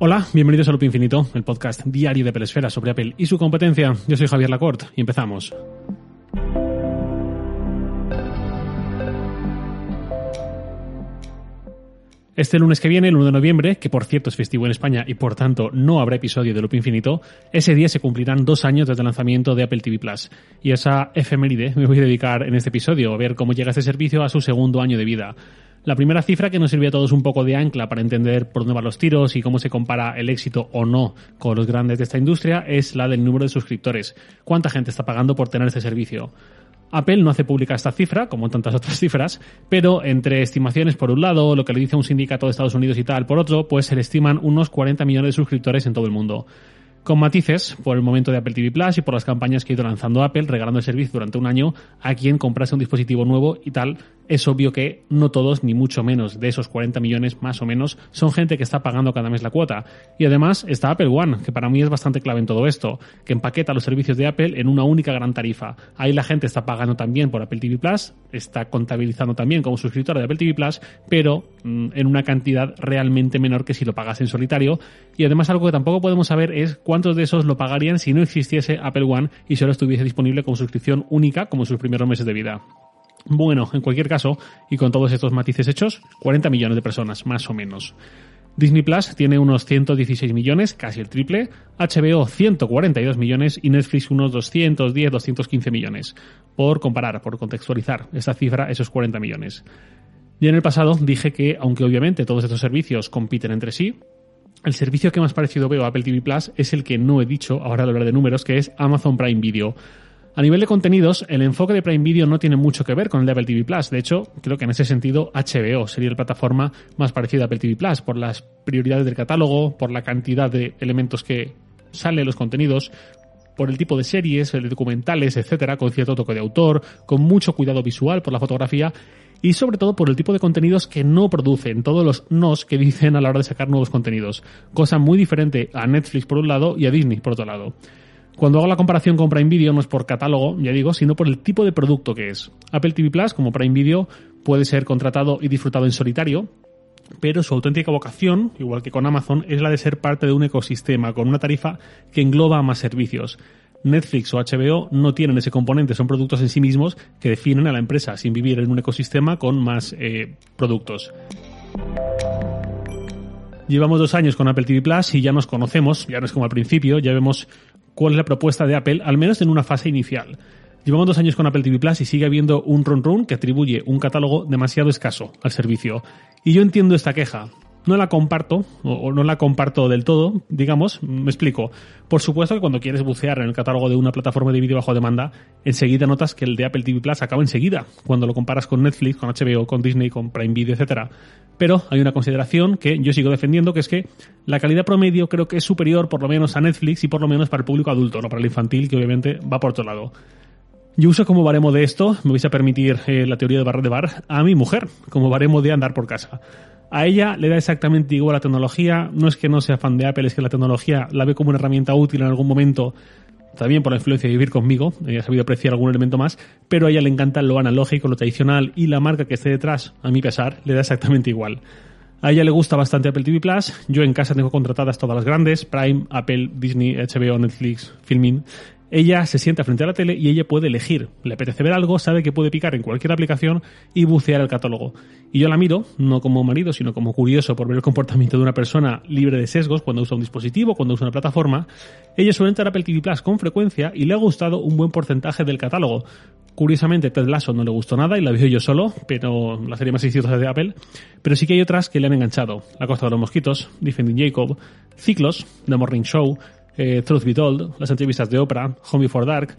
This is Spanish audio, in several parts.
Hola, bienvenidos a Loop Infinito, el podcast diario de Pelesfera sobre Apple y su competencia. Yo soy Javier Lacorte y empezamos. Este lunes que viene, el 1 de noviembre, que por cierto es festivo en España y por tanto no habrá episodio de Loop Infinito, ese día se cumplirán dos años desde el lanzamiento de Apple TV Plus. Y esa efeméride me voy a dedicar en este episodio a ver cómo llega este servicio a su segundo año de vida. La primera cifra que nos sirvió a todos un poco de ancla para entender por dónde van los tiros y cómo se compara el éxito o no con los grandes de esta industria es la del número de suscriptores. ¿Cuánta gente está pagando por tener este servicio? Apple no hace pública esta cifra, como tantas otras cifras, pero entre estimaciones por un lado, lo que le dice un sindicato de Estados Unidos y tal por otro, pues se le estiman unos 40 millones de suscriptores en todo el mundo con matices por el momento de Apple TV Plus y por las campañas que ha ido lanzando Apple, regalando el servicio durante un año a quien comprase un dispositivo nuevo y tal. Es obvio que no todos, ni mucho menos de esos 40 millones más o menos, son gente que está pagando cada mes la cuota. Y además está Apple One, que para mí es bastante clave en todo esto, que empaqueta los servicios de Apple en una única gran tarifa. Ahí la gente está pagando también por Apple TV Plus, está contabilizando también como suscriptor de Apple TV Plus, pero mm, en una cantidad realmente menor que si lo pagas en solitario. Y además algo que tampoco podemos saber es cuánto cuántos de esos lo pagarían si no existiese Apple One y solo estuviese disponible como suscripción única como sus primeros meses de vida. Bueno, en cualquier caso, y con todos estos matices hechos, 40 millones de personas, más o menos. Disney Plus tiene unos 116 millones, casi el triple, HBO 142 millones y Netflix unos 210, 215 millones. Por comparar, por contextualizar esa cifra, esos 40 millones. Y en el pasado dije que, aunque obviamente todos estos servicios compiten entre sí, el servicio que más parecido veo a Apple TV Plus es el que no he dicho, ahora hablar de números, que es Amazon Prime Video. A nivel de contenidos, el enfoque de Prime Video no tiene mucho que ver con el de Apple TV Plus. De hecho, creo que en ese sentido HBO sería la plataforma más parecida a Apple TV Plus por las prioridades del catálogo, por la cantidad de elementos que salen los contenidos, por el tipo de series, de documentales, etcétera, con cierto toque de autor, con mucho cuidado visual por la fotografía y sobre todo por el tipo de contenidos que no producen, todos los nos que dicen a la hora de sacar nuevos contenidos, cosa muy diferente a Netflix por un lado y a Disney por otro lado. Cuando hago la comparación con Prime Video no es por catálogo, ya digo, sino por el tipo de producto que es. Apple TV Plus, como Prime Video, puede ser contratado y disfrutado en solitario, pero su auténtica vocación, igual que con Amazon, es la de ser parte de un ecosistema con una tarifa que engloba más servicios. Netflix o HBO no tienen ese componente, son productos en sí mismos que definen a la empresa sin vivir en un ecosistema con más eh, productos. Llevamos dos años con Apple TV Plus y ya nos conocemos, ya no es como al principio, ya vemos cuál es la propuesta de Apple, al menos en una fase inicial. Llevamos dos años con Apple TV Plus y sigue habiendo un run run que atribuye un catálogo demasiado escaso al servicio. Y yo entiendo esta queja no la comparto, o, no la comparto del todo, digamos, me explico. Por supuesto que cuando quieres bucear en el catálogo de una plataforma de vídeo bajo demanda, enseguida notas que el de Apple TV Plus acaba enseguida, cuando lo comparas con Netflix, con HBO, con Disney, con Prime Video, etcétera. Pero hay una consideración que yo sigo defendiendo, que es que la calidad promedio creo que es superior por lo menos a Netflix y por lo menos para el público adulto, no para el infantil, que obviamente va por otro lado. Yo uso como baremo de esto, me vais a permitir eh, la teoría de barra de bar, a mi mujer, como baremo de andar por casa. A ella le da exactamente igual la tecnología, no es que no sea fan de Apple, es que la tecnología la ve como una herramienta útil en algún momento, también por la influencia de vivir conmigo, ella ha sabido apreciar algún elemento más, pero a ella le encanta lo analógico, lo tradicional y la marca que esté detrás, a mi pesar, le da exactamente igual. A ella le gusta bastante Apple TV Plus. Yo en casa tengo contratadas todas las grandes: Prime, Apple, Disney, HBO, Netflix, Filmin ella se sienta frente a la tele y ella puede elegir. Le apetece ver algo, sabe que puede picar en cualquier aplicación y bucear el catálogo. Y yo la miro, no como marido, sino como curioso por ver el comportamiento de una persona libre de sesgos cuando usa un dispositivo, cuando usa una plataforma. Ella suele entrar a Apple TV Plus con frecuencia y le ha gustado un buen porcentaje del catálogo. Curiosamente, Ted Lasso no le gustó nada y la veo yo solo, pero la serie más exitosa de Apple. Pero sí que hay otras que le han enganchado. La Costa de los Mosquitos, Defending Jacob, Ciclos, The Morning Show, eh, Truth Be Told, las entrevistas de Oprah, Home Before Dark.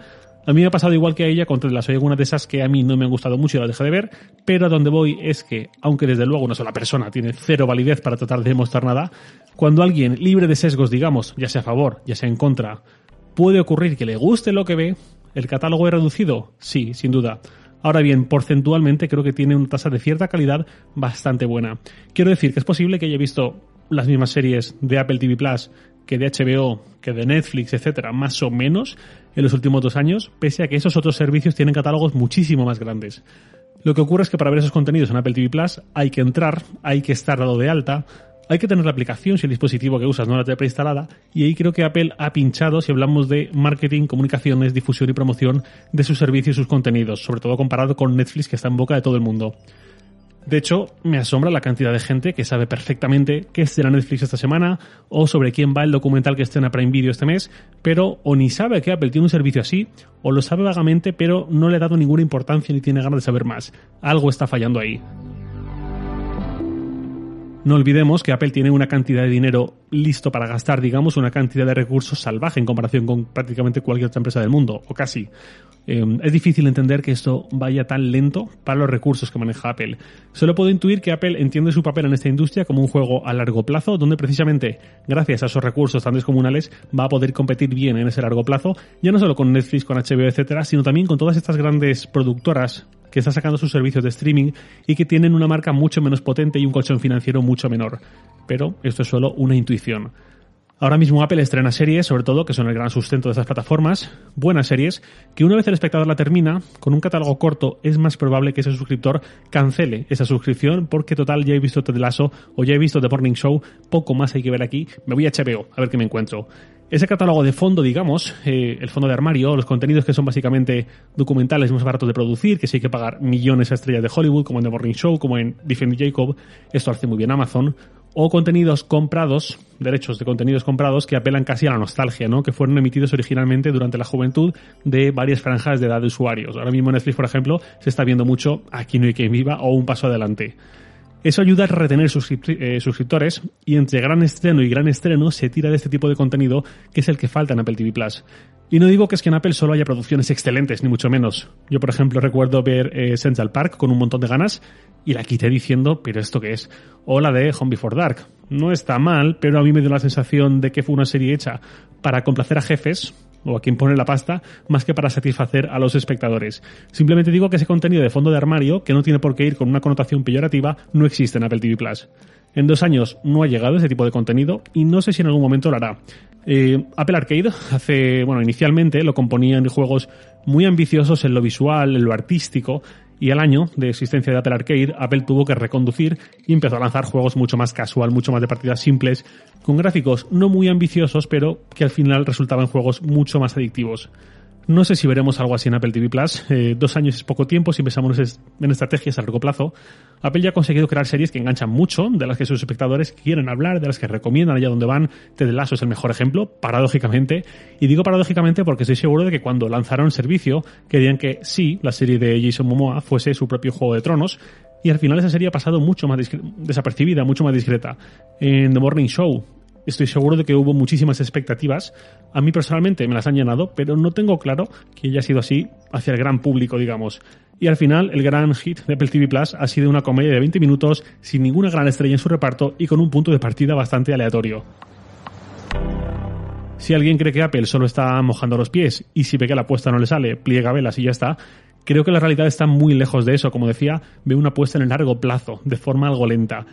A mí me ha pasado igual que a ella con las Hay algunas de esas que a mí no me han gustado mucho y las dejé de ver, pero a donde voy es que, aunque desde luego una sola persona tiene cero validez para tratar de demostrar nada, cuando alguien libre de sesgos, digamos, ya sea a favor, ya sea en contra, puede ocurrir que le guste lo que ve, ¿el catálogo es reducido? Sí, sin duda. Ahora bien, porcentualmente creo que tiene una tasa de cierta calidad bastante buena. Quiero decir que es posible que haya visto las mismas series de Apple TV Plus que de HBO, que de Netflix, etcétera, más o menos en los últimos dos años, pese a que esos otros servicios tienen catálogos muchísimo más grandes. Lo que ocurre es que para ver esos contenidos en Apple TV Plus hay que entrar, hay que estar dado de alta, hay que tener la aplicación si el dispositivo que usas no la tiene preinstalada y ahí creo que Apple ha pinchado si hablamos de marketing, comunicaciones, difusión y promoción de sus servicios y sus contenidos, sobre todo comparado con Netflix que está en boca de todo el mundo. De hecho, me asombra la cantidad de gente que sabe perfectamente qué será Netflix esta semana o sobre quién va el documental que en Prime Video este mes, pero o ni sabe que Apple tiene un servicio así, o lo sabe vagamente, pero no le ha dado ninguna importancia ni tiene ganas de saber más. Algo está fallando ahí. No olvidemos que Apple tiene una cantidad de dinero listo para gastar, digamos, una cantidad de recursos salvaje en comparación con prácticamente cualquier otra empresa del mundo, o casi. Eh, es difícil entender que esto vaya tan lento para los recursos que maneja Apple. Solo puedo intuir que Apple entiende su papel en esta industria como un juego a largo plazo, donde precisamente gracias a esos recursos tan descomunales va a poder competir bien en ese largo plazo, ya no solo con Netflix, con HBO, etcétera, sino también con todas estas grandes productoras que están sacando sus servicios de streaming y que tienen una marca mucho menos potente y un colchón financiero mucho menor. Pero esto es solo una intuición. Ahora mismo Apple estrena series, sobre todo, que son el gran sustento de esas plataformas, buenas series, que una vez el espectador la termina, con un catálogo corto, es más probable que ese suscriptor cancele esa suscripción, porque total, ya he visto Ted Lasso o ya he visto The Morning Show, poco más hay que ver aquí, me voy a HBO, a ver qué me encuentro. Ese catálogo de fondo, digamos, eh, el fondo de armario, los contenidos que son básicamente documentales más baratos de producir, que si hay que pagar millones a estrellas de Hollywood, como en The Morning Show, como en Defend Jacob, esto hace muy bien Amazon, o contenidos comprados, derechos de contenidos comprados que apelan casi a la nostalgia, ¿no? Que fueron emitidos originalmente durante la juventud de varias franjas de edad de usuarios. Ahora mismo Netflix, por ejemplo, se está viendo mucho Aquí no hay quien viva o Un paso adelante. Eso ayuda a retener eh, suscriptores y entre gran estreno y gran estreno se tira de este tipo de contenido que es el que falta en Apple TV Plus. Y no digo que es que en Apple solo haya producciones excelentes, ni mucho menos. Yo, por ejemplo, recuerdo ver eh, Central Park con un montón de ganas y la quité diciendo, pero ¿esto qué es? O la de Home Before Dark. No está mal, pero a mí me dio la sensación de que fue una serie hecha para complacer a jefes, o a quien pone la pasta, más que para satisfacer a los espectadores. Simplemente digo que ese contenido de fondo de armario, que no tiene por qué ir con una connotación peyorativa, no existe en Apple TV Plus. En dos años no ha llegado ese tipo de contenido y no sé si en algún momento lo hará. Eh, Apple Arcade hace, bueno, inicialmente lo componían juegos muy ambiciosos en lo visual, en lo artístico, y al año de existencia de Apple Arcade, Apple tuvo que reconducir y empezó a lanzar juegos mucho más casual, mucho más de partidas simples, con gráficos no muy ambiciosos, pero que al final resultaban juegos mucho más adictivos. No sé si veremos algo así en Apple TV Plus. Eh, dos años es poco tiempo si pensamos en estrategias a largo plazo. Apple ya ha conseguido crear series que enganchan mucho, de las que sus espectadores quieren hablar, de las que recomiendan allá donde van. Ted Lasso es el mejor ejemplo, paradójicamente. Y digo paradójicamente porque estoy seguro de que cuando lanzaron el servicio querían que sí, la serie de Jason Momoa fuese su propio Juego de Tronos, y al final esa serie ha pasado mucho más desapercibida, mucho más discreta. En The Morning Show Estoy seguro de que hubo muchísimas expectativas. A mí personalmente me las han llenado, pero no tengo claro que haya sido así hacia el gran público, digamos. Y al final, el gran hit de Apple TV Plus ha sido una comedia de 20 minutos sin ninguna gran estrella en su reparto y con un punto de partida bastante aleatorio. Si alguien cree que Apple solo está mojando los pies y si ve que la apuesta no le sale, pliega velas y ya está, creo que la realidad está muy lejos de eso. Como decía, ve una apuesta en el largo plazo, de forma algo lenta.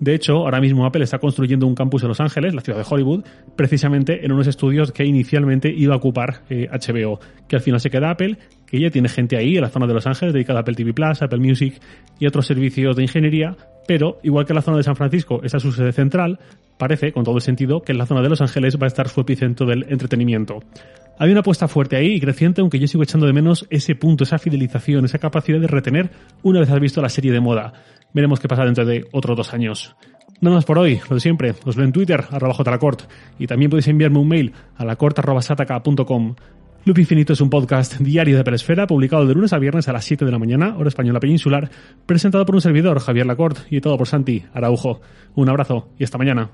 De hecho, ahora mismo Apple está construyendo un campus en Los Ángeles, la ciudad de Hollywood, precisamente en unos estudios que inicialmente iba a ocupar HBO, eh, que al final se queda Apple, que ya tiene gente ahí en la zona de Los Ángeles dedicada a Apple TV Plus, Apple Music y otros servicios de ingeniería, pero igual que la zona de San Francisco esa es su sede central, parece, con todo el sentido, que en la zona de Los Ángeles va a estar su epicentro del entretenimiento. Hay una apuesta fuerte ahí y creciente, aunque yo sigo echando de menos ese punto, esa fidelización, esa capacidad de retener una vez has visto la serie de moda. Veremos qué pasa dentro de otros dos años. Nada más por hoy, lo de siempre. Os veo en Twitter, arroba jlacort. Y también podéis enviarme un mail a lacort.sataka.com. Loop Infinito es un podcast diario de Pelesfera, publicado de lunes a viernes a las 7 de la mañana, hora española peninsular, presentado por un servidor, Javier Lacort, y todo por Santi Araujo. Un abrazo y hasta mañana.